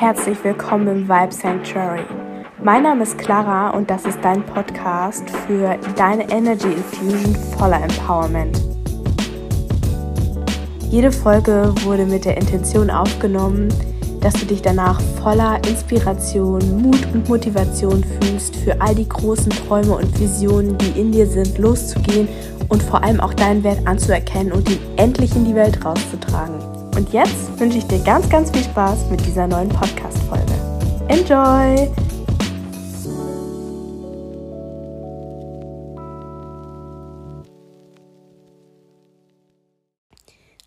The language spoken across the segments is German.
Herzlich willkommen im Vibe Sanctuary. Mein Name ist Clara und das ist dein Podcast für deine Energy Infusion voller Empowerment. Jede Folge wurde mit der Intention aufgenommen, dass du dich danach voller Inspiration, Mut und Motivation fühlst, für all die großen Träume und Visionen, die in dir sind, loszugehen und vor allem auch deinen Wert anzuerkennen und ihn endlich in die Welt rauszutragen. Und jetzt wünsche ich dir ganz, ganz viel Spaß mit dieser neuen Podcast-Folge. Enjoy!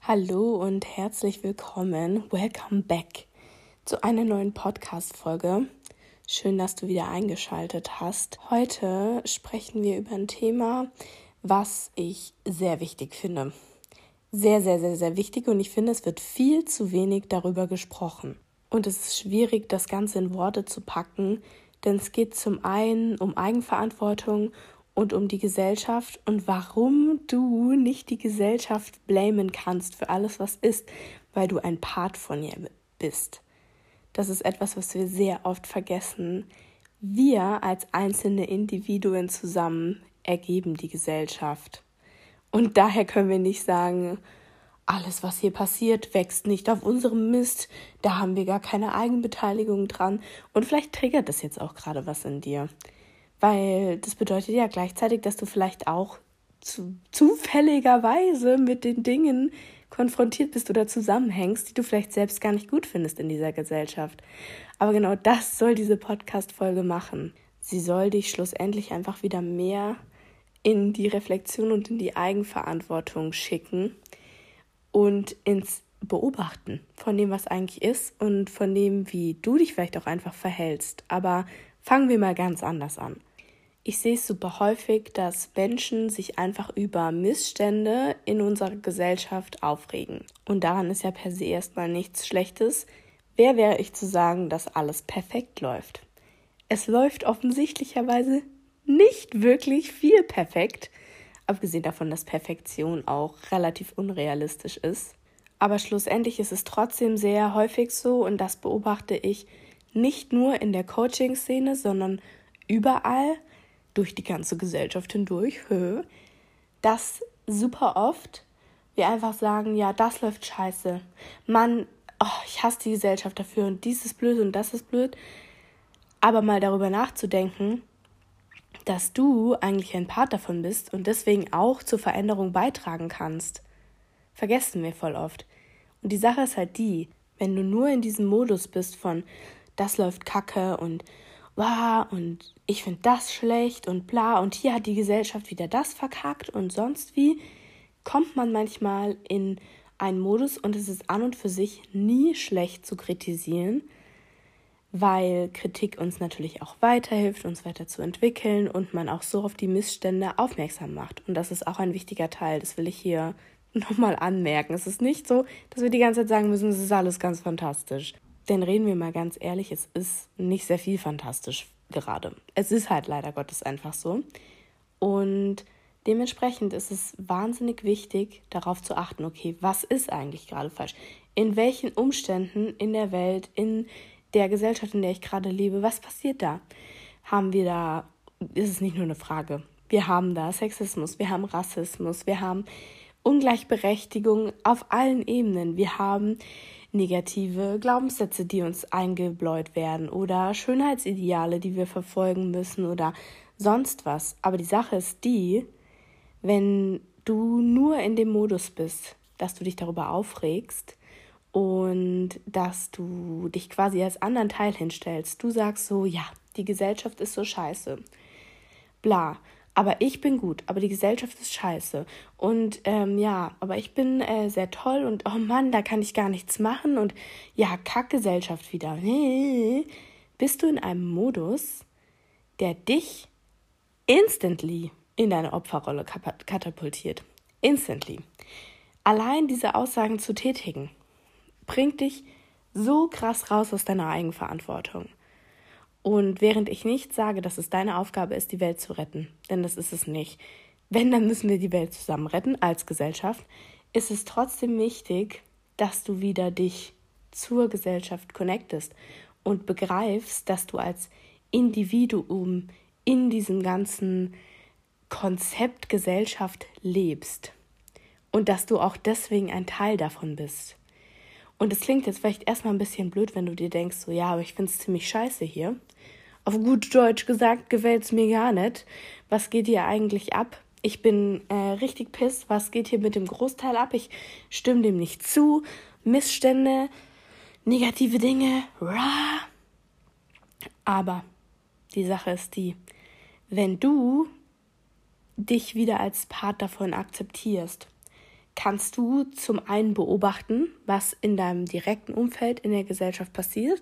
Hallo und herzlich willkommen. Welcome back zu einer neuen Podcast-Folge. Schön, dass du wieder eingeschaltet hast. Heute sprechen wir über ein Thema, was ich sehr wichtig finde. Sehr, sehr, sehr, sehr wichtig und ich finde, es wird viel zu wenig darüber gesprochen. Und es ist schwierig, das Ganze in Worte zu packen, denn es geht zum einen um Eigenverantwortung und um die Gesellschaft und warum du nicht die Gesellschaft blamen kannst für alles, was ist, weil du ein Part von ihr bist. Das ist etwas, was wir sehr oft vergessen. Wir als einzelne Individuen zusammen ergeben die Gesellschaft. Und daher können wir nicht sagen, alles, was hier passiert, wächst nicht auf unserem Mist, da haben wir gar keine Eigenbeteiligung dran. Und vielleicht triggert das jetzt auch gerade was in dir. Weil das bedeutet ja gleichzeitig, dass du vielleicht auch zu, zufälligerweise mit den Dingen konfrontiert bist oder zusammenhängst, die du vielleicht selbst gar nicht gut findest in dieser Gesellschaft. Aber genau das soll diese Podcast-Folge machen. Sie soll dich schlussendlich einfach wieder mehr in die Reflexion und in die Eigenverantwortung schicken und ins Beobachten von dem, was eigentlich ist und von dem, wie du dich vielleicht auch einfach verhältst. Aber fangen wir mal ganz anders an. Ich sehe es super häufig, dass Menschen sich einfach über Missstände in unserer Gesellschaft aufregen. Und daran ist ja per se erstmal nichts Schlechtes. Wer wäre ich zu sagen, dass alles perfekt läuft? Es läuft offensichtlicherweise nicht wirklich viel perfekt, abgesehen davon, dass Perfektion auch relativ unrealistisch ist. Aber schlussendlich ist es trotzdem sehr häufig so, und das beobachte ich nicht nur in der Coaching-Szene, sondern überall durch die ganze Gesellschaft hindurch, dass super oft wir einfach sagen, ja, das läuft scheiße. Mann, oh, ich hasse die Gesellschaft dafür und dies ist blöd und das ist blöd. Aber mal darüber nachzudenken, dass du eigentlich ein Part davon bist und deswegen auch zur Veränderung beitragen kannst. Vergessen wir voll oft. Und die Sache ist halt die, wenn du nur in diesem Modus bist von das läuft kacke und wow und ich finde das schlecht und bla und hier hat die Gesellschaft wieder das verkackt und sonst wie, kommt man manchmal in einen Modus und es ist an und für sich nie schlecht zu kritisieren, weil Kritik uns natürlich auch weiterhilft, uns weiterzuentwickeln und man auch so auf die Missstände aufmerksam macht. Und das ist auch ein wichtiger Teil, das will ich hier nochmal anmerken. Es ist nicht so, dass wir die ganze Zeit sagen müssen, es ist alles ganz fantastisch. Denn reden wir mal ganz ehrlich, es ist nicht sehr viel fantastisch gerade. Es ist halt leider Gottes einfach so. Und dementsprechend ist es wahnsinnig wichtig, darauf zu achten, okay, was ist eigentlich gerade falsch? In welchen Umständen in der Welt, in der Gesellschaft, in der ich gerade lebe, was passiert da? Haben wir da, ist es nicht nur eine Frage, wir haben da Sexismus, wir haben Rassismus, wir haben Ungleichberechtigung auf allen Ebenen, wir haben negative Glaubenssätze, die uns eingebläut werden oder Schönheitsideale, die wir verfolgen müssen oder sonst was. Aber die Sache ist die, wenn du nur in dem Modus bist, dass du dich darüber aufregst, und dass du dich quasi als anderen Teil hinstellst. Du sagst so, ja, die Gesellschaft ist so scheiße. Bla. Aber ich bin gut, aber die Gesellschaft ist scheiße. Und ähm, ja, aber ich bin äh, sehr toll und oh Mann, da kann ich gar nichts machen. Und ja, Kackgesellschaft wieder. Bist du in einem Modus, der dich instantly in deine Opferrolle katapultiert. Instantly. Allein diese Aussagen zu tätigen, bringt dich so krass raus aus deiner Eigenverantwortung. Und während ich nicht sage, dass es deine Aufgabe ist, die Welt zu retten, denn das ist es nicht. Wenn, dann müssen wir die Welt zusammen retten als Gesellschaft, ist es trotzdem wichtig, dass du wieder dich zur Gesellschaft connectest und begreifst, dass du als Individuum in diesem ganzen Konzept Gesellschaft lebst und dass du auch deswegen ein Teil davon bist. Und es klingt jetzt vielleicht erstmal ein bisschen blöd, wenn du dir denkst, so ja, aber ich finde es ziemlich scheiße hier. Auf gut Deutsch gesagt, gefällt es mir gar nicht. Was geht hier eigentlich ab? Ich bin äh, richtig piss. Was geht hier mit dem Großteil ab? Ich stimme dem nicht zu. Missstände, negative Dinge, rah. Aber die Sache ist die, wenn du dich wieder als Part davon akzeptierst, kannst du zum einen beobachten, was in deinem direkten Umfeld in der Gesellschaft passiert,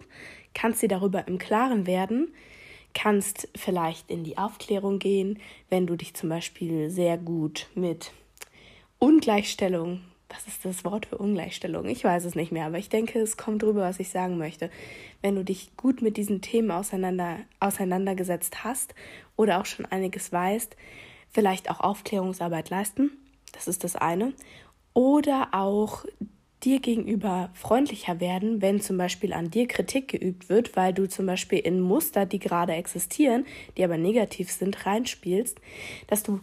kannst dir darüber im Klaren werden, kannst vielleicht in die Aufklärung gehen, wenn du dich zum Beispiel sehr gut mit Ungleichstellung, was ist das Wort für Ungleichstellung? Ich weiß es nicht mehr, aber ich denke, es kommt drüber, was ich sagen möchte. Wenn du dich gut mit diesen Themen auseinander, auseinandergesetzt hast oder auch schon einiges weißt, vielleicht auch Aufklärungsarbeit leisten das ist das eine. Oder auch dir gegenüber freundlicher werden, wenn zum Beispiel an dir Kritik geübt wird, weil du zum Beispiel in Muster, die gerade existieren, die aber negativ sind, reinspielst, dass du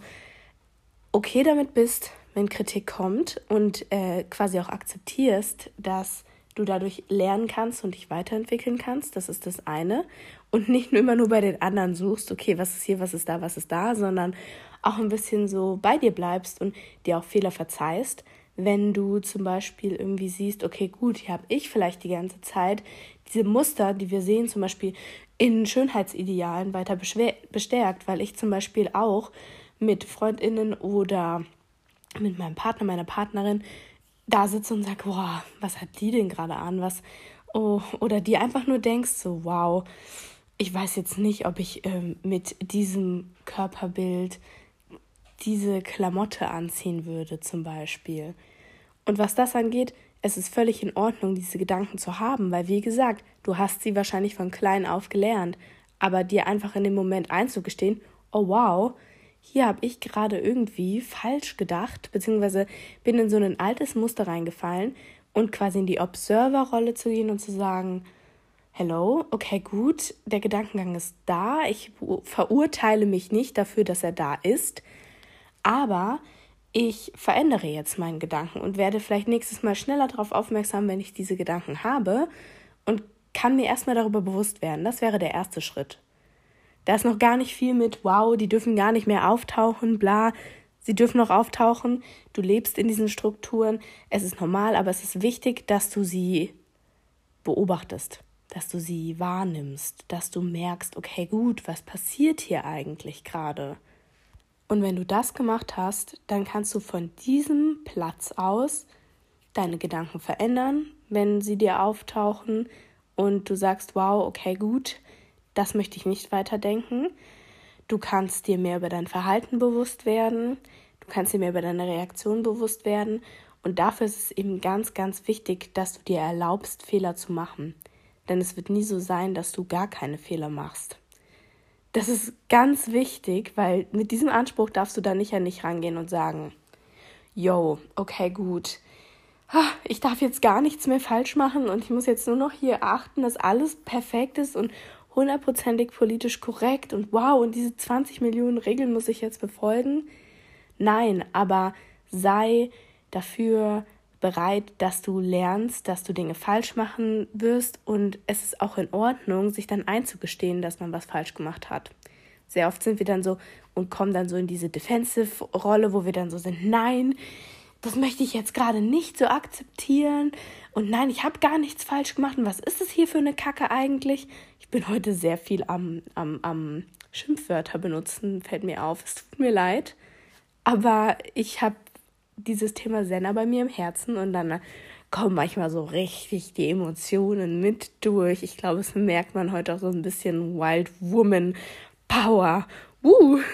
okay damit bist, wenn Kritik kommt und äh, quasi auch akzeptierst, dass du dadurch lernen kannst und dich weiterentwickeln kannst. Das ist das eine. Und nicht nur immer nur bei den anderen suchst, okay, was ist hier, was ist da, was ist da, sondern auch ein bisschen so bei dir bleibst und dir auch Fehler verzeihst, wenn du zum Beispiel irgendwie siehst, okay, gut, hier habe ich vielleicht die ganze Zeit diese Muster, die wir sehen, zum Beispiel in Schönheitsidealen weiter bestärkt, weil ich zum Beispiel auch mit Freundinnen oder mit meinem Partner, meiner Partnerin da sitze und sage, boah, was hat die denn gerade an? Was, oh, oder die einfach nur denkst, so, wow, ich weiß jetzt nicht, ob ich ähm, mit diesem Körperbild diese Klamotte anziehen würde, zum Beispiel. Und was das angeht, es ist völlig in Ordnung, diese Gedanken zu haben, weil, wie gesagt, du hast sie wahrscheinlich von klein auf gelernt. Aber dir einfach in dem Moment einzugestehen, oh wow, hier habe ich gerade irgendwie falsch gedacht, beziehungsweise bin in so ein altes Muster reingefallen und quasi in die Observer-Rolle zu gehen und zu sagen, hello, okay, gut, der Gedankengang ist da, ich verurteile mich nicht dafür, dass er da ist, aber ich verändere jetzt meinen Gedanken und werde vielleicht nächstes Mal schneller darauf aufmerksam, wenn ich diese Gedanken habe und kann mir erstmal darüber bewusst werden. Das wäre der erste Schritt. Da ist noch gar nicht viel mit, wow, die dürfen gar nicht mehr auftauchen, bla. Sie dürfen noch auftauchen. Du lebst in diesen Strukturen. Es ist normal, aber es ist wichtig, dass du sie beobachtest, dass du sie wahrnimmst, dass du merkst, okay, gut, was passiert hier eigentlich gerade? Und wenn du das gemacht hast, dann kannst du von diesem Platz aus deine Gedanken verändern, wenn sie dir auftauchen und du sagst, wow, okay, gut, das möchte ich nicht weiterdenken. Du kannst dir mehr über dein Verhalten bewusst werden, du kannst dir mehr über deine Reaktion bewusst werden und dafür ist es eben ganz, ganz wichtig, dass du dir erlaubst, Fehler zu machen. Denn es wird nie so sein, dass du gar keine Fehler machst. Das ist ganz wichtig, weil mit diesem Anspruch darfst du da nicht an dich rangehen und sagen, yo, okay, gut. Ich darf jetzt gar nichts mehr falsch machen und ich muss jetzt nur noch hier achten, dass alles perfekt ist und hundertprozentig politisch korrekt und wow, und diese 20 Millionen Regeln muss ich jetzt befolgen. Nein, aber sei dafür bereit, dass du lernst, dass du Dinge falsch machen wirst und es ist auch in Ordnung, sich dann einzugestehen, dass man was falsch gemacht hat. Sehr oft sind wir dann so und kommen dann so in diese Defensive-Rolle, wo wir dann so sind, nein, das möchte ich jetzt gerade nicht so akzeptieren und nein, ich habe gar nichts falsch gemacht und was ist es hier für eine Kacke eigentlich? Ich bin heute sehr viel am, am, am Schimpfwörter benutzen, fällt mir auf, es tut mir leid, aber ich habe dieses Thema Senna bei mir im Herzen und dann kommen manchmal so richtig die Emotionen mit durch. Ich glaube, es merkt man heute auch so ein bisschen Wild Woman Power. Uh.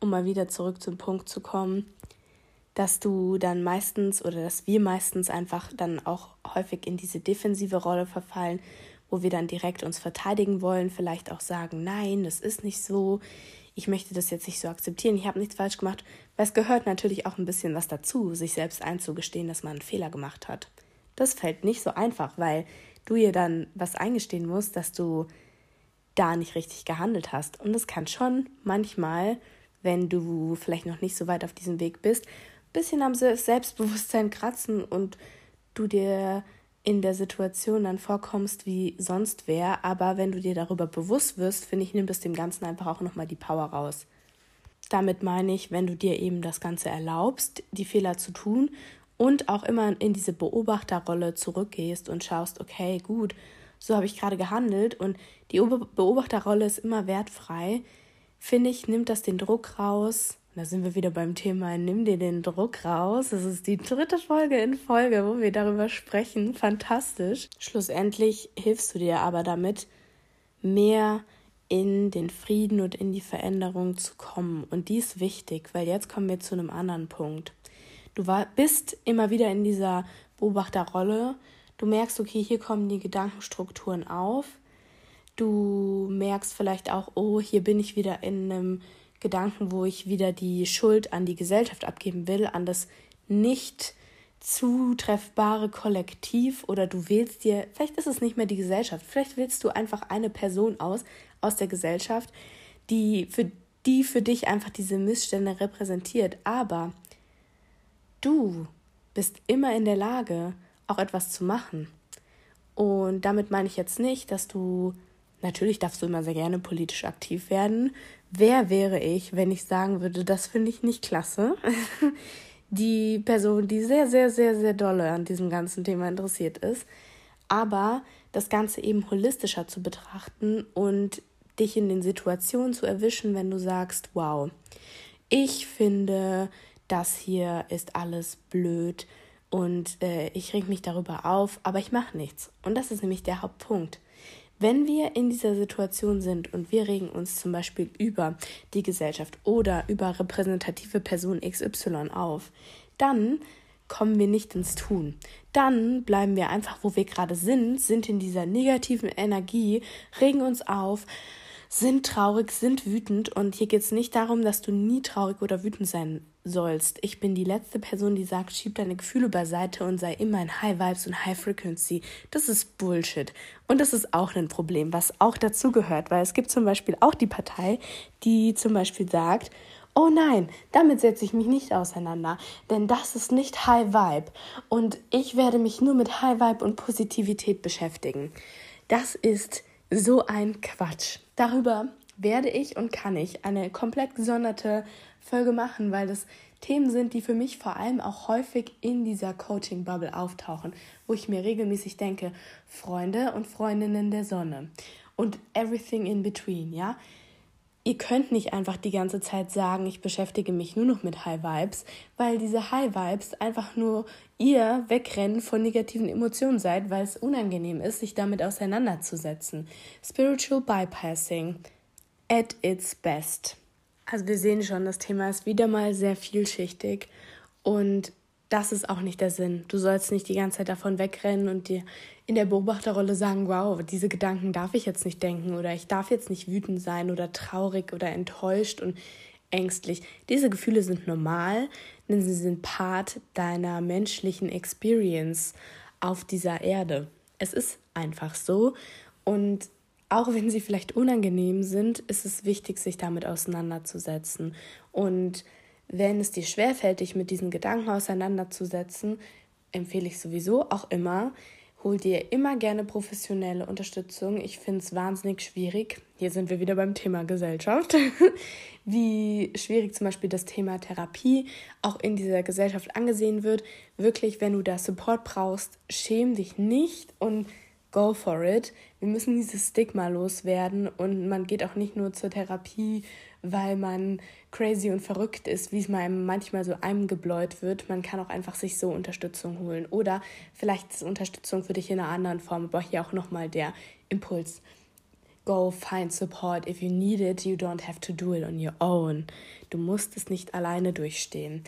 Um mal wieder zurück zum Punkt zu kommen, dass du dann meistens oder dass wir meistens einfach dann auch häufig in diese defensive Rolle verfallen, wo wir dann direkt uns verteidigen wollen, vielleicht auch sagen, nein, das ist nicht so ich möchte das jetzt nicht so akzeptieren, ich habe nichts falsch gemacht, weil es gehört natürlich auch ein bisschen was dazu, sich selbst einzugestehen, dass man einen Fehler gemacht hat. Das fällt nicht so einfach, weil du ihr dann was eingestehen musst, dass du da nicht richtig gehandelt hast. Und es kann schon manchmal, wenn du vielleicht noch nicht so weit auf diesem Weg bist, bisschen am Selbstbewusstsein kratzen und du dir in der Situation dann vorkommst wie sonst wer. Aber wenn du dir darüber bewusst wirst, finde ich, nimmt es dem Ganzen einfach auch nochmal die Power raus. Damit meine ich, wenn du dir eben das Ganze erlaubst, die Fehler zu tun und auch immer in diese Beobachterrolle zurückgehst und schaust, okay, gut, so habe ich gerade gehandelt und die Beobachterrolle ist immer wertfrei, finde ich, nimmt das den Druck raus. Da sind wir wieder beim Thema, nimm dir den Druck raus. Das ist die dritte Folge in Folge, wo wir darüber sprechen. Fantastisch. Schlussendlich hilfst du dir aber damit, mehr in den Frieden und in die Veränderung zu kommen. Und die ist wichtig, weil jetzt kommen wir zu einem anderen Punkt. Du war, bist immer wieder in dieser Beobachterrolle. Du merkst, okay, hier kommen die Gedankenstrukturen auf. Du merkst vielleicht auch, oh, hier bin ich wieder in einem Gedanken, wo ich wieder die Schuld an die Gesellschaft abgeben will, an das nicht zutreffbare Kollektiv oder du wählst dir, vielleicht ist es nicht mehr die Gesellschaft, vielleicht wählst du einfach eine Person aus aus der Gesellschaft, die für die für dich einfach diese Missstände repräsentiert, aber du bist immer in der Lage, auch etwas zu machen. Und damit meine ich jetzt nicht, dass du, natürlich darfst du immer sehr gerne politisch aktiv werden. Wer wäre ich, wenn ich sagen würde, das finde ich nicht klasse? die Person, die sehr, sehr, sehr, sehr dolle an diesem ganzen Thema interessiert ist. Aber das Ganze eben holistischer zu betrachten und dich in den Situationen zu erwischen, wenn du sagst, wow, ich finde das hier ist alles blöd und äh, ich reg mich darüber auf, aber ich mache nichts. Und das ist nämlich der Hauptpunkt. Wenn wir in dieser Situation sind und wir regen uns zum Beispiel über die Gesellschaft oder über repräsentative Person XY auf, dann kommen wir nicht ins Tun. Dann bleiben wir einfach, wo wir gerade sind, sind in dieser negativen Energie, regen uns auf, sind traurig, sind wütend. Und hier geht es nicht darum, dass du nie traurig oder wütend sein sollst. Ich bin die letzte Person, die sagt, schieb deine Gefühle beiseite und sei immer in High Vibes und High Frequency. Das ist Bullshit. Und das ist auch ein Problem, was auch dazu gehört, weil es gibt zum Beispiel auch die Partei, die zum Beispiel sagt, oh nein, damit setze ich mich nicht auseinander, denn das ist nicht High Vibe und ich werde mich nur mit High Vibe und Positivität beschäftigen. Das ist so ein Quatsch. Darüber werde ich und kann ich eine komplett gesonderte Folge machen, weil das Themen sind, die für mich vor allem auch häufig in dieser Coaching-Bubble auftauchen, wo ich mir regelmäßig denke, Freunde und Freundinnen der Sonne und everything in between, ja. Ihr könnt nicht einfach die ganze Zeit sagen, ich beschäftige mich nur noch mit High Vibes, weil diese High Vibes einfach nur ihr Wegrennen von negativen Emotionen seid, weil es unangenehm ist, sich damit auseinanderzusetzen. Spiritual Bypassing at its best. Also wir sehen schon, das Thema ist wieder mal sehr vielschichtig und das ist auch nicht der Sinn. Du sollst nicht die ganze Zeit davon wegrennen und dir in der Beobachterrolle sagen, wow, diese Gedanken darf ich jetzt nicht denken oder ich darf jetzt nicht wütend sein oder traurig oder enttäuscht und ängstlich. Diese Gefühle sind normal, denn sie sind Part deiner menschlichen Experience auf dieser Erde. Es ist einfach so und auch wenn sie vielleicht unangenehm sind, ist es wichtig, sich damit auseinanderzusetzen. Und wenn es dir schwerfällt, dich mit diesen Gedanken auseinanderzusetzen, empfehle ich sowieso auch immer, hol dir immer gerne professionelle Unterstützung. Ich finde es wahnsinnig schwierig. Hier sind wir wieder beim Thema Gesellschaft. Wie schwierig zum Beispiel das Thema Therapie auch in dieser Gesellschaft angesehen wird. Wirklich, wenn du da Support brauchst, schäm dich nicht und go for it. Wir müssen dieses Stigma loswerden und man geht auch nicht nur zur Therapie, weil man crazy und verrückt ist, wie es einem manchmal so eingebläut wird. Man kann auch einfach sich so Unterstützung holen. Oder vielleicht ist Unterstützung für dich in einer anderen Form, aber hier auch nochmal der Impuls. Go find support. If you need it, you don't have to do it on your own. Du musst es nicht alleine durchstehen.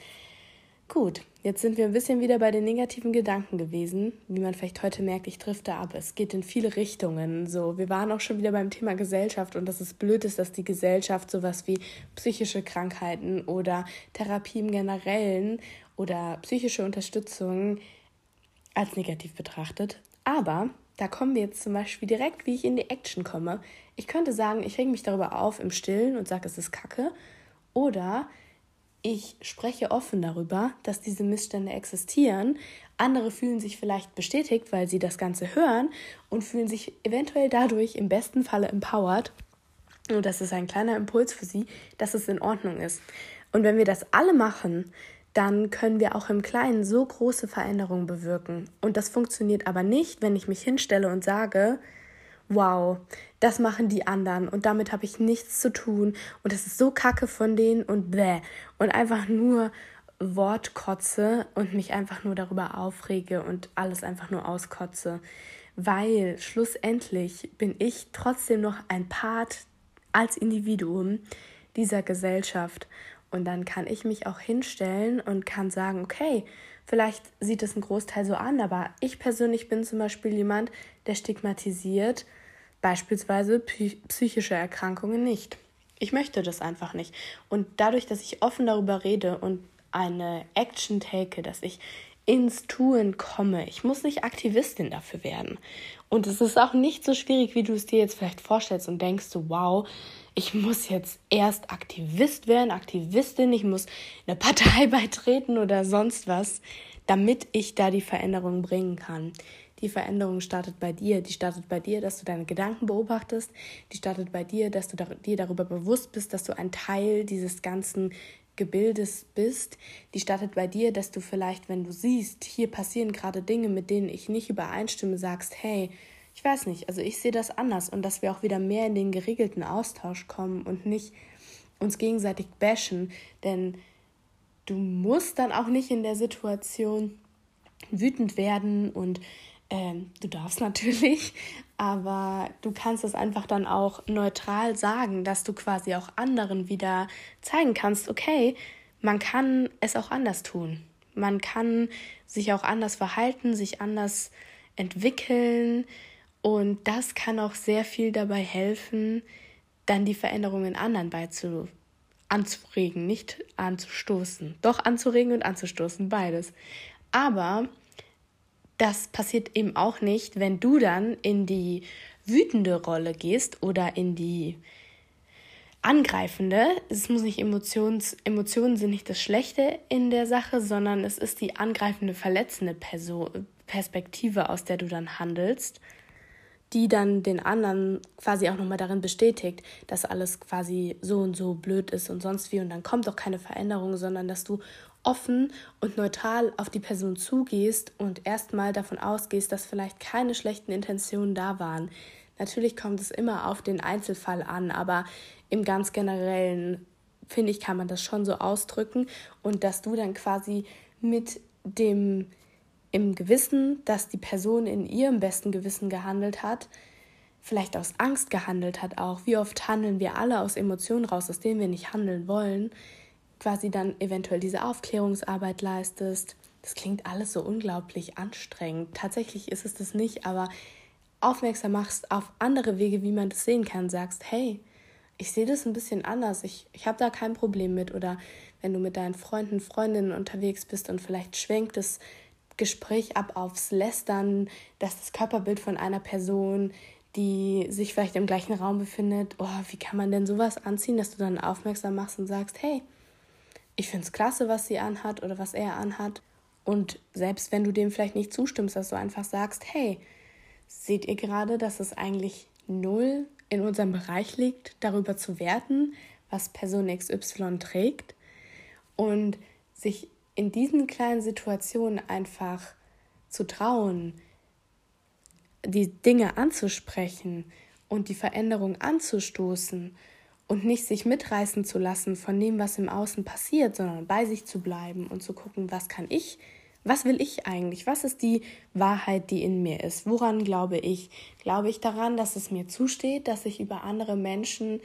Gut, jetzt sind wir ein bisschen wieder bei den negativen Gedanken gewesen. Wie man vielleicht heute merkt, ich drifte ab. Es geht in viele Richtungen. So, wir waren auch schon wieder beim Thema Gesellschaft und dass es blöd ist, dass die Gesellschaft sowas wie psychische Krankheiten oder Therapie im Generellen oder psychische Unterstützung als negativ betrachtet. Aber da kommen wir jetzt zum Beispiel direkt, wie ich in die Action komme. Ich könnte sagen, ich reg mich darüber auf im Stillen und sage, es ist Kacke. Oder ich spreche offen darüber, dass diese Missstände existieren. Andere fühlen sich vielleicht bestätigt, weil sie das Ganze hören und fühlen sich eventuell dadurch im besten Falle empowered. Und das ist ein kleiner Impuls für sie, dass es in Ordnung ist. Und wenn wir das alle machen, dann können wir auch im Kleinen so große Veränderungen bewirken. Und das funktioniert aber nicht, wenn ich mich hinstelle und sage, wow, das machen die anderen und damit habe ich nichts zu tun und das ist so kacke von denen und bäh. Und einfach nur Wortkotze und mich einfach nur darüber aufrege und alles einfach nur auskotze, weil schlussendlich bin ich trotzdem noch ein Part als Individuum dieser Gesellschaft. Und dann kann ich mich auch hinstellen und kann sagen, okay, vielleicht sieht es ein Großteil so an, aber ich persönlich bin zum Beispiel jemand, der stigmatisiert beispielsweise psychische Erkrankungen nicht. Ich möchte das einfach nicht. Und dadurch, dass ich offen darüber rede und eine Action take, dass ich ins Tun komme. Ich muss nicht Aktivistin dafür werden. Und es ist auch nicht so schwierig, wie du es dir jetzt vielleicht vorstellst und denkst so, wow, ich muss jetzt erst Aktivist werden, Aktivistin, ich muss eine Partei beitreten oder sonst was, damit ich da die Veränderung bringen kann. Die Veränderung startet bei dir. Die startet bei dir, dass du deine Gedanken beobachtest. Die startet bei dir, dass du dir darüber bewusst bist, dass du ein Teil dieses ganzen Gebildes bist. Die startet bei dir, dass du vielleicht, wenn du siehst, hier passieren gerade Dinge, mit denen ich nicht übereinstimme, sagst, hey, ich weiß nicht, also ich sehe das anders und dass wir auch wieder mehr in den geregelten Austausch kommen und nicht uns gegenseitig bashen, denn du musst dann auch nicht in der Situation wütend werden und ähm, du darfst natürlich, aber du kannst es einfach dann auch neutral sagen, dass du quasi auch anderen wieder zeigen kannst, okay, man kann es auch anders tun. Man kann sich auch anders verhalten, sich anders entwickeln und das kann auch sehr viel dabei helfen, dann die Veränderungen anderen beizu anzuregen, nicht anzustoßen. Doch anzuregen und anzustoßen, beides. Aber das passiert eben auch nicht, wenn du dann in die wütende Rolle gehst oder in die angreifende. Es muss nicht Emotions, Emotionen sind nicht das Schlechte in der Sache, sondern es ist die angreifende, verletzende Person, Perspektive, aus der du dann handelst die dann den anderen quasi auch nochmal darin bestätigt, dass alles quasi so und so blöd ist und sonst wie und dann kommt auch keine Veränderung, sondern dass du offen und neutral auf die Person zugehst und erstmal davon ausgehst, dass vielleicht keine schlechten Intentionen da waren. Natürlich kommt es immer auf den Einzelfall an, aber im ganz generellen finde ich, kann man das schon so ausdrücken und dass du dann quasi mit dem im Gewissen, dass die Person in ihrem besten Gewissen gehandelt hat, vielleicht aus Angst gehandelt hat auch. Wie oft handeln wir alle aus Emotionen raus, aus denen wir nicht handeln wollen, quasi dann eventuell diese Aufklärungsarbeit leistest. Das klingt alles so unglaublich anstrengend. Tatsächlich ist es das nicht, aber aufmerksam machst auf andere Wege, wie man das sehen kann, sagst, hey, ich sehe das ein bisschen anders, ich, ich habe da kein Problem mit. Oder wenn du mit deinen Freunden, Freundinnen unterwegs bist und vielleicht schwenkt es Gespräch ab aufs Lästern, dass das Körperbild von einer Person, die sich vielleicht im gleichen Raum befindet, oh, wie kann man denn sowas anziehen, dass du dann aufmerksam machst und sagst, hey, ich finde es klasse, was sie anhat oder was er anhat. Und selbst wenn du dem vielleicht nicht zustimmst, dass du einfach sagst, hey, seht ihr gerade, dass es eigentlich null in unserem Bereich liegt, darüber zu werten, was Person XY trägt und sich in diesen kleinen Situationen einfach zu trauen, die Dinge anzusprechen und die Veränderung anzustoßen und nicht sich mitreißen zu lassen von dem, was im Außen passiert, sondern bei sich zu bleiben und zu gucken, was kann ich, was will ich eigentlich, was ist die Wahrheit, die in mir ist, woran glaube ich? Glaube ich daran, dass es mir zusteht, dass ich über andere Menschen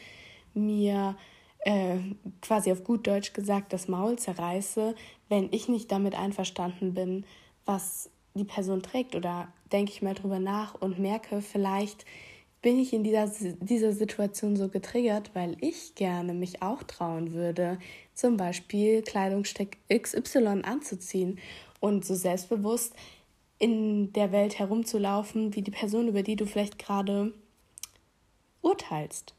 mir äh, quasi auf gut Deutsch gesagt das Maul zerreiße, wenn ich nicht damit einverstanden bin, was die Person trägt. Oder denke ich mal drüber nach und merke, vielleicht bin ich in dieser, dieser Situation so getriggert, weil ich gerne mich auch trauen würde, zum Beispiel Kleidungsstück XY anzuziehen und so selbstbewusst in der Welt herumzulaufen wie die Person, über die du vielleicht gerade urteilst.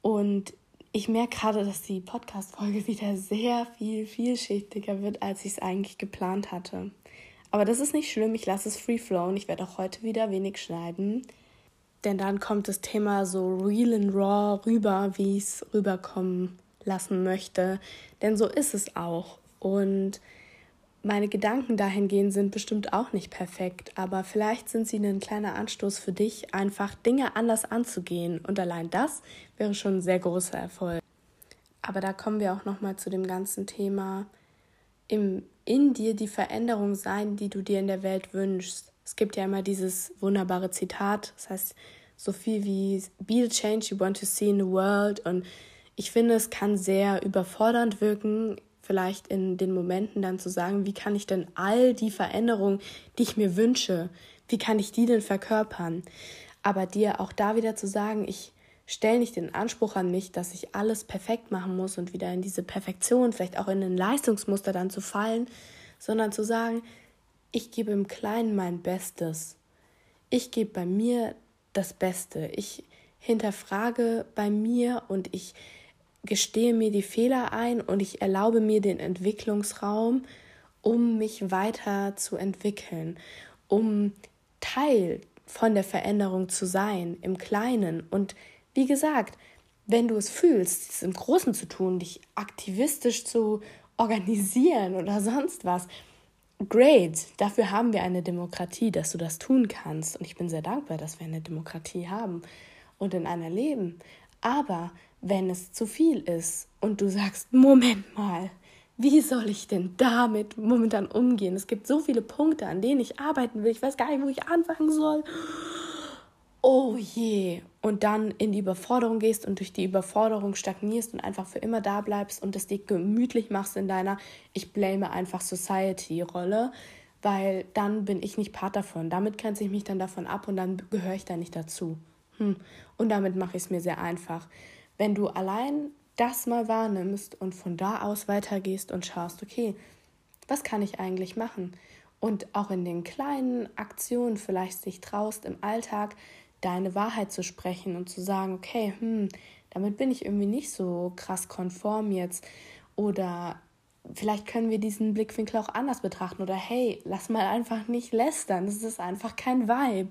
Und ich merke gerade, dass die Podcast-Folge wieder sehr viel vielschichtiger wird, als ich es eigentlich geplant hatte. Aber das ist nicht schlimm, ich lasse es free flow ich werde auch heute wieder wenig schneiden. Denn dann kommt das Thema so real and raw rüber, wie ich es rüberkommen lassen möchte. Denn so ist es auch. Und meine Gedanken dahingehend sind bestimmt auch nicht perfekt, aber vielleicht sind sie ein kleiner Anstoß für dich, einfach Dinge anders anzugehen. Und allein das wäre schon ein sehr großer Erfolg. Aber da kommen wir auch nochmal zu dem ganzen Thema, im, in dir die Veränderung sein, die du dir in der Welt wünschst. Es gibt ja immer dieses wunderbare Zitat, das heißt so viel wie Be the change you want to see in the world. Und ich finde, es kann sehr überfordernd wirken, vielleicht in den Momenten dann zu sagen, wie kann ich denn all die Veränderungen, die ich mir wünsche, wie kann ich die denn verkörpern? Aber dir auch da wieder zu sagen, ich stelle nicht den Anspruch an mich, dass ich alles perfekt machen muss und wieder in diese Perfektion, vielleicht auch in ein Leistungsmuster dann zu fallen, sondern zu sagen, ich gebe im Kleinen mein Bestes. Ich gebe bei mir das Beste. Ich hinterfrage bei mir und ich gestehe mir die Fehler ein und ich erlaube mir den Entwicklungsraum, um mich weiter zu entwickeln, um Teil von der Veränderung zu sein, im Kleinen. Und wie gesagt, wenn du es fühlst, es im Großen zu tun, dich aktivistisch zu organisieren oder sonst was, great, dafür haben wir eine Demokratie, dass du das tun kannst. Und ich bin sehr dankbar, dass wir eine Demokratie haben und in einer leben. Aber wenn es zu viel ist und du sagst, Moment mal, wie soll ich denn damit momentan umgehen? Es gibt so viele Punkte, an denen ich arbeiten will. Ich weiß gar nicht, wo ich anfangen soll. Oh je. Und dann in die Überforderung gehst und durch die Überforderung stagnierst und einfach für immer da bleibst und es dir gemütlich machst in deiner Ich blame einfach Society-Rolle, weil dann bin ich nicht Part davon. Damit grenze ich mich dann davon ab und dann gehöre ich da nicht dazu. Hm. Und damit mache ich es mir sehr einfach. Wenn du allein das mal wahrnimmst und von da aus weitergehst und schaust, okay, was kann ich eigentlich machen? Und auch in den kleinen Aktionen vielleicht dich traust, im Alltag deine Wahrheit zu sprechen und zu sagen, okay, hm, damit bin ich irgendwie nicht so krass konform jetzt. Oder vielleicht können wir diesen Blickwinkel auch anders betrachten. Oder hey, lass mal einfach nicht lästern. Das ist einfach kein Vibe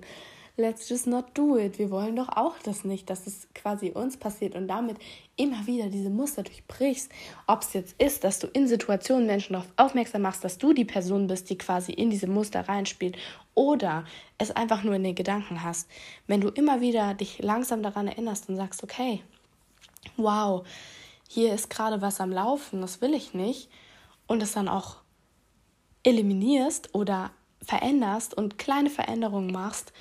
let's just not do it. Wir wollen doch auch das nicht, dass es quasi uns passiert und damit immer wieder diese Muster durchbrichst. Ob es jetzt ist, dass du in Situationen Menschen darauf aufmerksam machst, dass du die Person bist, die quasi in diese Muster reinspielt oder es einfach nur in den Gedanken hast. Wenn du immer wieder dich langsam daran erinnerst und sagst, okay, wow, hier ist gerade was am Laufen, das will ich nicht und es dann auch eliminierst oder veränderst und kleine Veränderungen machst,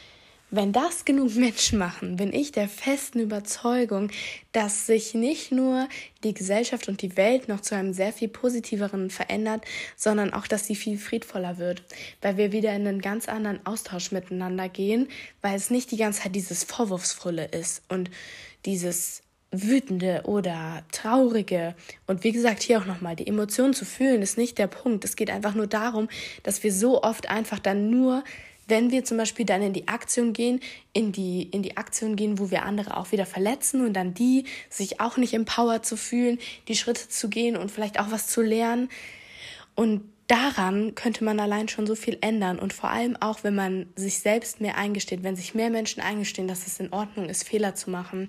wenn das genug Menschen machen, bin ich der festen Überzeugung, dass sich nicht nur die Gesellschaft und die Welt noch zu einem sehr viel positiveren verändert, sondern auch, dass sie viel friedvoller wird, weil wir wieder in einen ganz anderen Austausch miteinander gehen, weil es nicht die ganze Zeit dieses Vorwurfsvolle ist und dieses wütende oder traurige. Und wie gesagt, hier auch nochmal, die Emotionen zu fühlen ist nicht der Punkt. Es geht einfach nur darum, dass wir so oft einfach dann nur wenn wir zum Beispiel dann in die Aktion gehen, in die, in die Aktion gehen, wo wir andere auch wieder verletzen und dann die sich auch nicht empowered zu fühlen, die Schritte zu gehen und vielleicht auch was zu lernen. Und daran könnte man allein schon so viel ändern und vor allem auch, wenn man sich selbst mehr eingesteht, wenn sich mehr Menschen eingestehen, dass es in Ordnung ist, Fehler zu machen.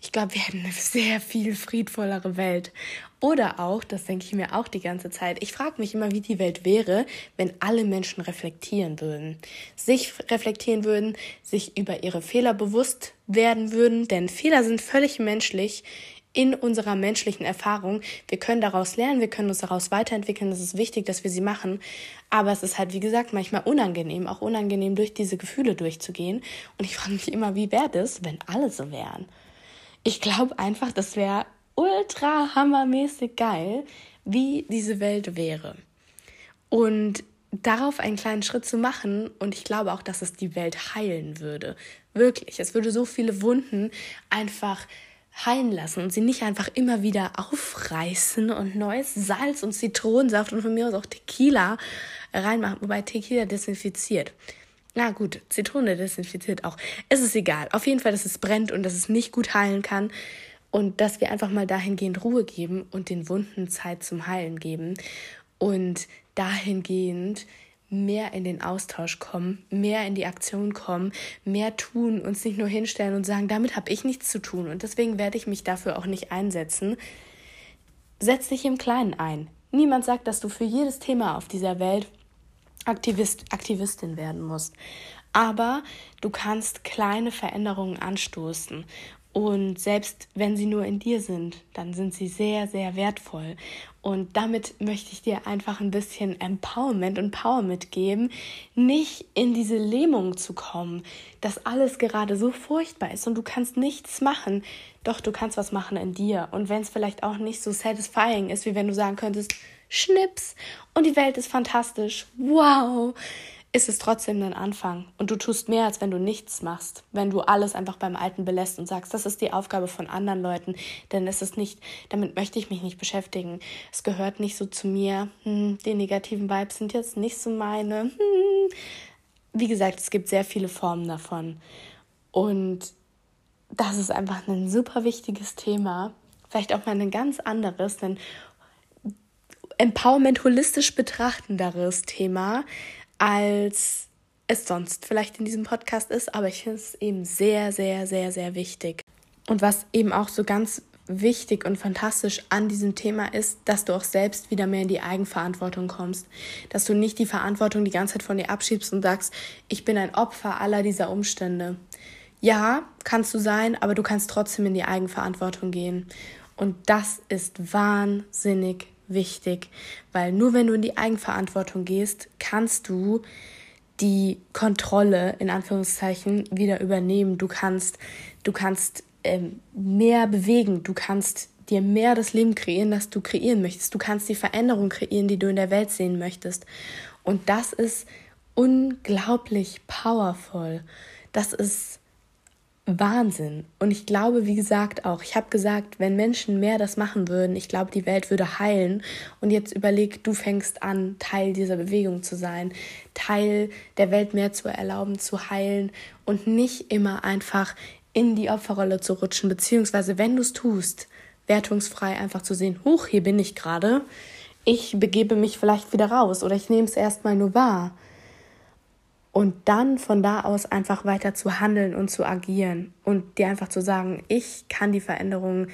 Ich glaube, wir hätten eine sehr viel friedvollere Welt. Oder auch, das denke ich mir auch die ganze Zeit, ich frage mich immer, wie die Welt wäre, wenn alle Menschen reflektieren würden, sich reflektieren würden, sich über ihre Fehler bewusst werden würden, denn Fehler sind völlig menschlich in unserer menschlichen Erfahrung. Wir können daraus lernen, wir können uns daraus weiterentwickeln. Es ist wichtig, dass wir sie machen. Aber es ist halt, wie gesagt, manchmal unangenehm, auch unangenehm, durch diese Gefühle durchzugehen. Und ich frage mich immer, wie wäre das, wenn alle so wären? Ich glaube einfach, das wäre ultra hammermäßig geil, wie diese Welt wäre. Und darauf einen kleinen Schritt zu machen und ich glaube auch, dass es die Welt heilen würde. Wirklich. Es würde so viele Wunden einfach heilen lassen und sie nicht einfach immer wieder aufreißen und neues Salz und Zitronensaft und von mir aus auch Tequila reinmachen, wobei Tequila desinfiziert. Na gut, Zitrone desinfiziert auch. Es ist egal. Auf jeden Fall, dass es brennt und dass es nicht gut heilen kann. Und dass wir einfach mal dahingehend Ruhe geben und den Wunden Zeit zum Heilen geben. Und dahingehend mehr in den Austausch kommen, mehr in die Aktion kommen, mehr tun, uns nicht nur hinstellen und sagen, damit habe ich nichts zu tun und deswegen werde ich mich dafür auch nicht einsetzen. Setz dich im Kleinen ein. Niemand sagt, dass du für jedes Thema auf dieser Welt Aktivist, Aktivistin werden musst. Aber du kannst kleine Veränderungen anstoßen. Und selbst wenn sie nur in dir sind, dann sind sie sehr, sehr wertvoll. Und damit möchte ich dir einfach ein bisschen Empowerment und Power mitgeben, nicht in diese Lähmung zu kommen, dass alles gerade so furchtbar ist und du kannst nichts machen. Doch du kannst was machen in dir. Und wenn es vielleicht auch nicht so satisfying ist, wie wenn du sagen könntest, Schnips und die Welt ist fantastisch. Wow! Ist es trotzdem ein Anfang und du tust mehr, als wenn du nichts machst, wenn du alles einfach beim Alten belässt und sagst, das ist die Aufgabe von anderen Leuten, denn es ist nicht, damit möchte ich mich nicht beschäftigen. Es gehört nicht so zu mir. Hm, die negativen Vibes sind jetzt nicht so meine. Hm. Wie gesagt, es gibt sehr viele Formen davon und das ist einfach ein super wichtiges Thema. Vielleicht auch mal ein ganz anderes, denn Empowerment holistisch betrachtenderes Thema, als es sonst vielleicht in diesem Podcast ist, aber ich finde es eben sehr, sehr, sehr, sehr wichtig. Und was eben auch so ganz wichtig und fantastisch an diesem Thema ist, dass du auch selbst wieder mehr in die Eigenverantwortung kommst. Dass du nicht die Verantwortung die ganze Zeit von dir abschiebst und sagst, ich bin ein Opfer aller dieser Umstände. Ja, kannst du sein, aber du kannst trotzdem in die Eigenverantwortung gehen. Und das ist wahnsinnig wichtig, weil nur wenn du in die Eigenverantwortung gehst, kannst du die Kontrolle in Anführungszeichen wieder übernehmen. Du kannst, du kannst ähm, mehr bewegen. Du kannst dir mehr das Leben kreieren, das du kreieren möchtest. Du kannst die Veränderung kreieren, die du in der Welt sehen möchtest. Und das ist unglaublich powerful. Das ist Wahnsinn. Und ich glaube, wie gesagt, auch, ich habe gesagt, wenn Menschen mehr das machen würden, ich glaube, die Welt würde heilen. Und jetzt überleg, du fängst an, Teil dieser Bewegung zu sein, Teil der Welt mehr zu erlauben, zu heilen und nicht immer einfach in die Opferrolle zu rutschen, beziehungsweise wenn du es tust, wertungsfrei einfach zu sehen, huch, hier bin ich gerade, ich begebe mich vielleicht wieder raus oder ich nehme es erstmal nur wahr und dann von da aus einfach weiter zu handeln und zu agieren und dir einfach zu sagen, ich kann die Veränderung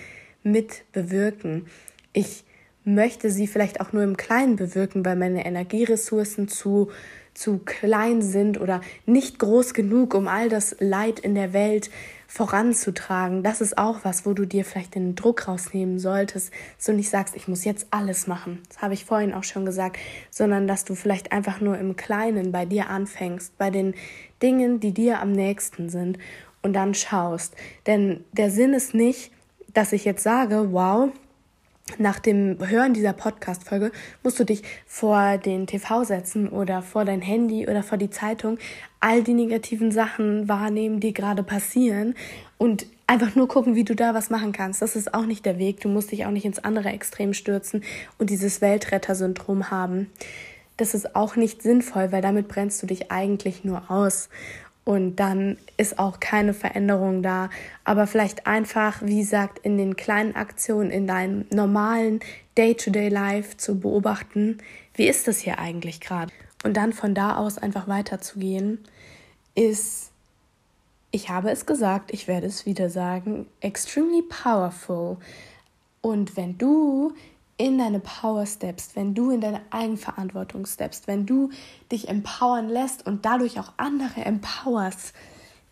mit bewirken. Ich möchte sie vielleicht auch nur im Kleinen bewirken, weil meine Energieressourcen zu zu klein sind oder nicht groß genug, um all das Leid in der Welt voranzutragen. Das ist auch was, wo du dir vielleicht den Druck rausnehmen solltest, so nicht sagst, ich muss jetzt alles machen. Das habe ich vorhin auch schon gesagt, sondern dass du vielleicht einfach nur im Kleinen bei dir anfängst, bei den Dingen, die dir am nächsten sind und dann schaust. Denn der Sinn ist nicht, dass ich jetzt sage, wow, nach dem Hören dieser Podcast-Folge musst du dich vor den TV setzen oder vor dein Handy oder vor die Zeitung, all die negativen Sachen wahrnehmen, die gerade passieren und einfach nur gucken, wie du da was machen kannst. Das ist auch nicht der Weg. Du musst dich auch nicht ins andere Extrem stürzen und dieses Weltretter-Syndrom haben. Das ist auch nicht sinnvoll, weil damit brennst du dich eigentlich nur aus und dann ist auch keine Veränderung da. Aber vielleicht einfach, wie gesagt, in den kleinen Aktionen, in deinem normalen Day-to-Day-Life zu beobachten, wie ist das hier eigentlich gerade? Und dann von da aus einfach weiterzugehen, ist, ich habe es gesagt, ich werde es wieder sagen, extremely powerful. Und wenn du in deine Power steppst, wenn du in deine Eigenverantwortung steppst, wenn du dich empowern lässt und dadurch auch andere empowerst,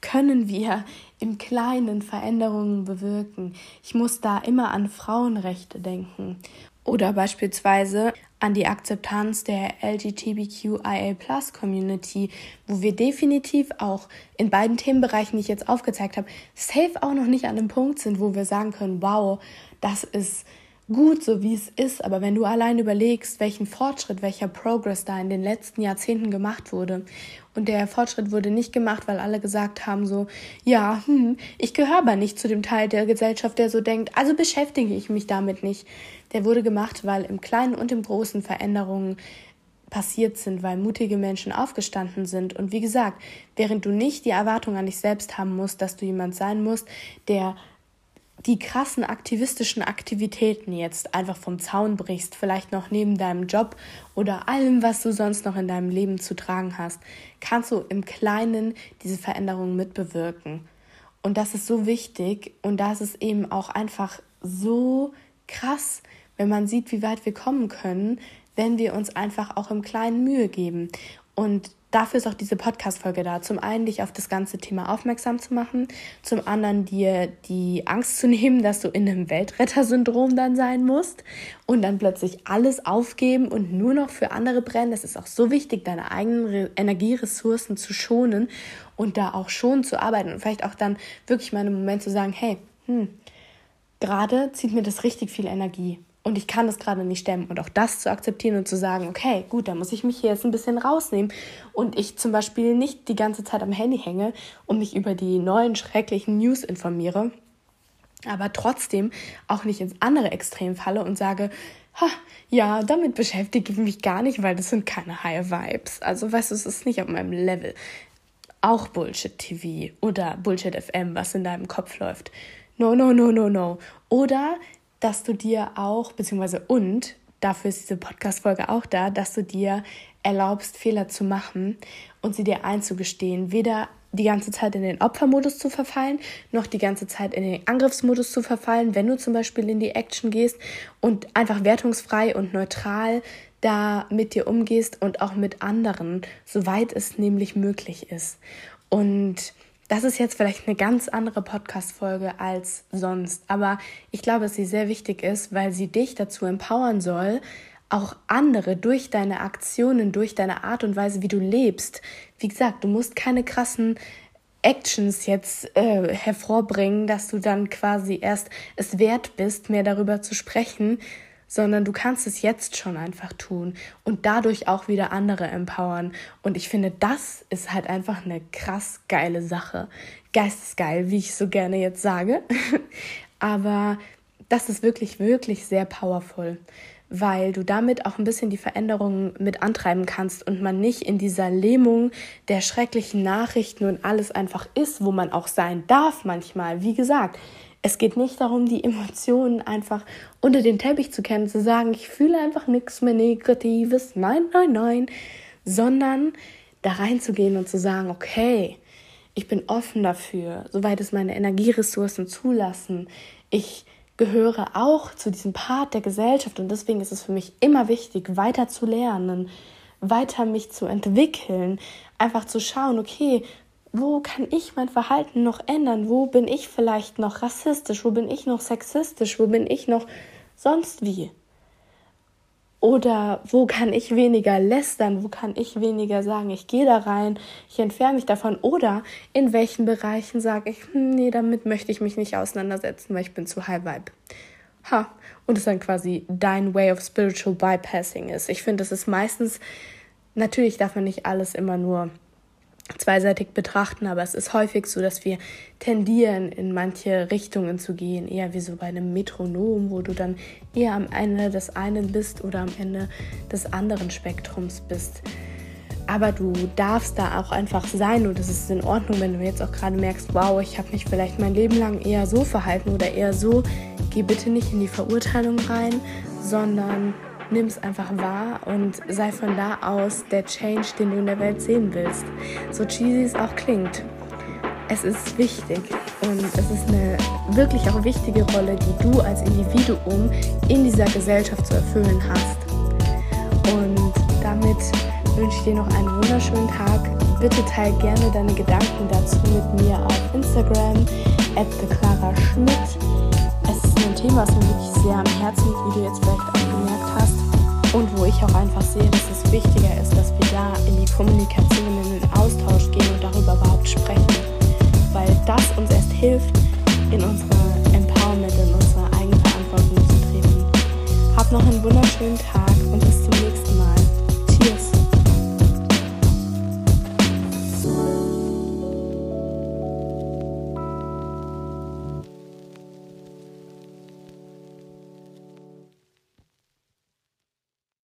können wir im Kleinen Veränderungen bewirken. Ich muss da immer an Frauenrechte denken oder beispielsweise an die Akzeptanz der LGBTQIA-Plus-Community, wo wir definitiv auch in beiden Themenbereichen, die ich jetzt aufgezeigt habe, safe auch noch nicht an dem Punkt sind, wo wir sagen können, wow, das ist gut, so wie es ist. Aber wenn du allein überlegst, welchen Fortschritt, welcher Progress da in den letzten Jahrzehnten gemacht wurde und der Fortschritt wurde nicht gemacht, weil alle gesagt haben so, ja, hm, ich gehöre aber nicht zu dem Teil der Gesellschaft, der so denkt, also beschäftige ich mich damit nicht. Der wurde gemacht, weil im Kleinen und im Großen Veränderungen passiert sind, weil mutige Menschen aufgestanden sind. Und wie gesagt, während du nicht die Erwartung an dich selbst haben musst, dass du jemand sein musst, der die krassen aktivistischen Aktivitäten jetzt einfach vom Zaun brichst, vielleicht noch neben deinem Job oder allem, was du sonst noch in deinem Leben zu tragen hast, kannst du im Kleinen diese Veränderungen mitbewirken. Und das ist so wichtig und das ist eben auch einfach so krass, wenn man sieht, wie weit wir kommen können, wenn wir uns einfach auch im Kleinen Mühe geben. Und dafür ist auch diese Podcast-Folge da. Zum einen, dich auf das ganze Thema aufmerksam zu machen. Zum anderen, dir die Angst zu nehmen, dass du in einem Weltretter-Syndrom dann sein musst und dann plötzlich alles aufgeben und nur noch für andere brennen. Das ist auch so wichtig, deine eigenen Energieressourcen zu schonen und da auch schon zu arbeiten und vielleicht auch dann wirklich mal einen Moment zu sagen, hey, hm, gerade zieht mir das richtig viel Energie und ich kann das gerade nicht stemmen. Und auch das zu akzeptieren und zu sagen, okay, gut, da muss ich mich hier jetzt ein bisschen rausnehmen und ich zum Beispiel nicht die ganze Zeit am Handy hänge und mich über die neuen schrecklichen News informiere, aber trotzdem auch nicht ins andere Extrem falle und sage, ha, ja, damit beschäftige ich mich gar nicht, weil das sind keine High Vibes. Also weißt du, es ist nicht auf meinem Level. Auch Bullshit TV oder Bullshit FM, was in deinem Kopf läuft. No, no, no, no, no. Oder dass du dir auch, beziehungsweise und, dafür ist diese Podcast-Folge auch da, dass du dir erlaubst, Fehler zu machen und sie dir einzugestehen. Weder die ganze Zeit in den Opfermodus zu verfallen, noch die ganze Zeit in den Angriffsmodus zu verfallen, wenn du zum Beispiel in die Action gehst und einfach wertungsfrei und neutral da mit dir umgehst und auch mit anderen, soweit es nämlich möglich ist. Und das ist jetzt vielleicht eine ganz andere Podcast-Folge als sonst, aber ich glaube, dass sie sehr wichtig ist, weil sie dich dazu empowern soll, auch andere durch deine Aktionen, durch deine Art und Weise, wie du lebst. Wie gesagt, du musst keine krassen Actions jetzt äh, hervorbringen, dass du dann quasi erst es wert bist, mehr darüber zu sprechen, sondern du kannst es jetzt schon einfach tun und dadurch auch wieder andere empowern. Und ich finde, das ist halt einfach eine krass geile Sache. Geistesgeil, wie ich so gerne jetzt sage. Aber das ist wirklich, wirklich sehr powerful, weil du damit auch ein bisschen die Veränderungen mit antreiben kannst und man nicht in dieser Lähmung der schrecklichen Nachrichten und alles einfach ist, wo man auch sein darf manchmal. Wie gesagt, es geht nicht darum, die Emotionen einfach unter den Teppich zu kennen, zu sagen, ich fühle einfach nichts mehr Negatives, nein, nein, nein, sondern da reinzugehen und zu sagen, okay, ich bin offen dafür, soweit es meine Energieressourcen zulassen. Ich gehöre auch zu diesem Part der Gesellschaft und deswegen ist es für mich immer wichtig, weiter zu lernen, weiter mich zu entwickeln, einfach zu schauen, okay, wo kann ich mein Verhalten noch ändern? Wo bin ich vielleicht noch rassistisch? Wo bin ich noch sexistisch? Wo bin ich noch sonst wie? Oder wo kann ich weniger lästern? Wo kann ich weniger sagen, ich gehe da rein, ich entferne mich davon? Oder in welchen Bereichen sage ich, hm, nee, damit möchte ich mich nicht auseinandersetzen, weil ich bin zu high vibe. Ha, und es dann quasi dein Way of Spiritual Bypassing ist. Ich finde, das ist meistens, natürlich darf man nicht alles immer nur zweiseitig betrachten, aber es ist häufig so, dass wir tendieren, in manche Richtungen zu gehen, eher wie so bei einem Metronom, wo du dann eher am Ende des einen bist oder am Ende des anderen Spektrums bist. Aber du darfst da auch einfach sein und es ist in Ordnung, wenn du jetzt auch gerade merkst, wow, ich habe mich vielleicht mein Leben lang eher so verhalten oder eher so. Geh bitte nicht in die Verurteilung rein, sondern nimm es einfach wahr und sei von da aus der Change, den du in der Welt sehen willst. So cheesy es auch klingt. Es ist wichtig und es ist eine wirklich auch wichtige Rolle, die du als Individuum in dieser Gesellschaft zu erfüllen hast. Und damit wünsche ich dir noch einen wunderschönen Tag. Bitte teile gerne deine Gedanken dazu mit mir auf Instagram at. Es ist ein Thema, was mir wirklich sehr am Herzen liegt, wie du jetzt vielleicht ich auch einfach sehe, dass es wichtiger ist, dass wir da in die Kommunikation, in den Austausch gehen und darüber überhaupt sprechen, weil das uns erst hilft, in unsere Empowerment, in unsere Eigenverantwortung zu treten. noch einen wunderschönen Tag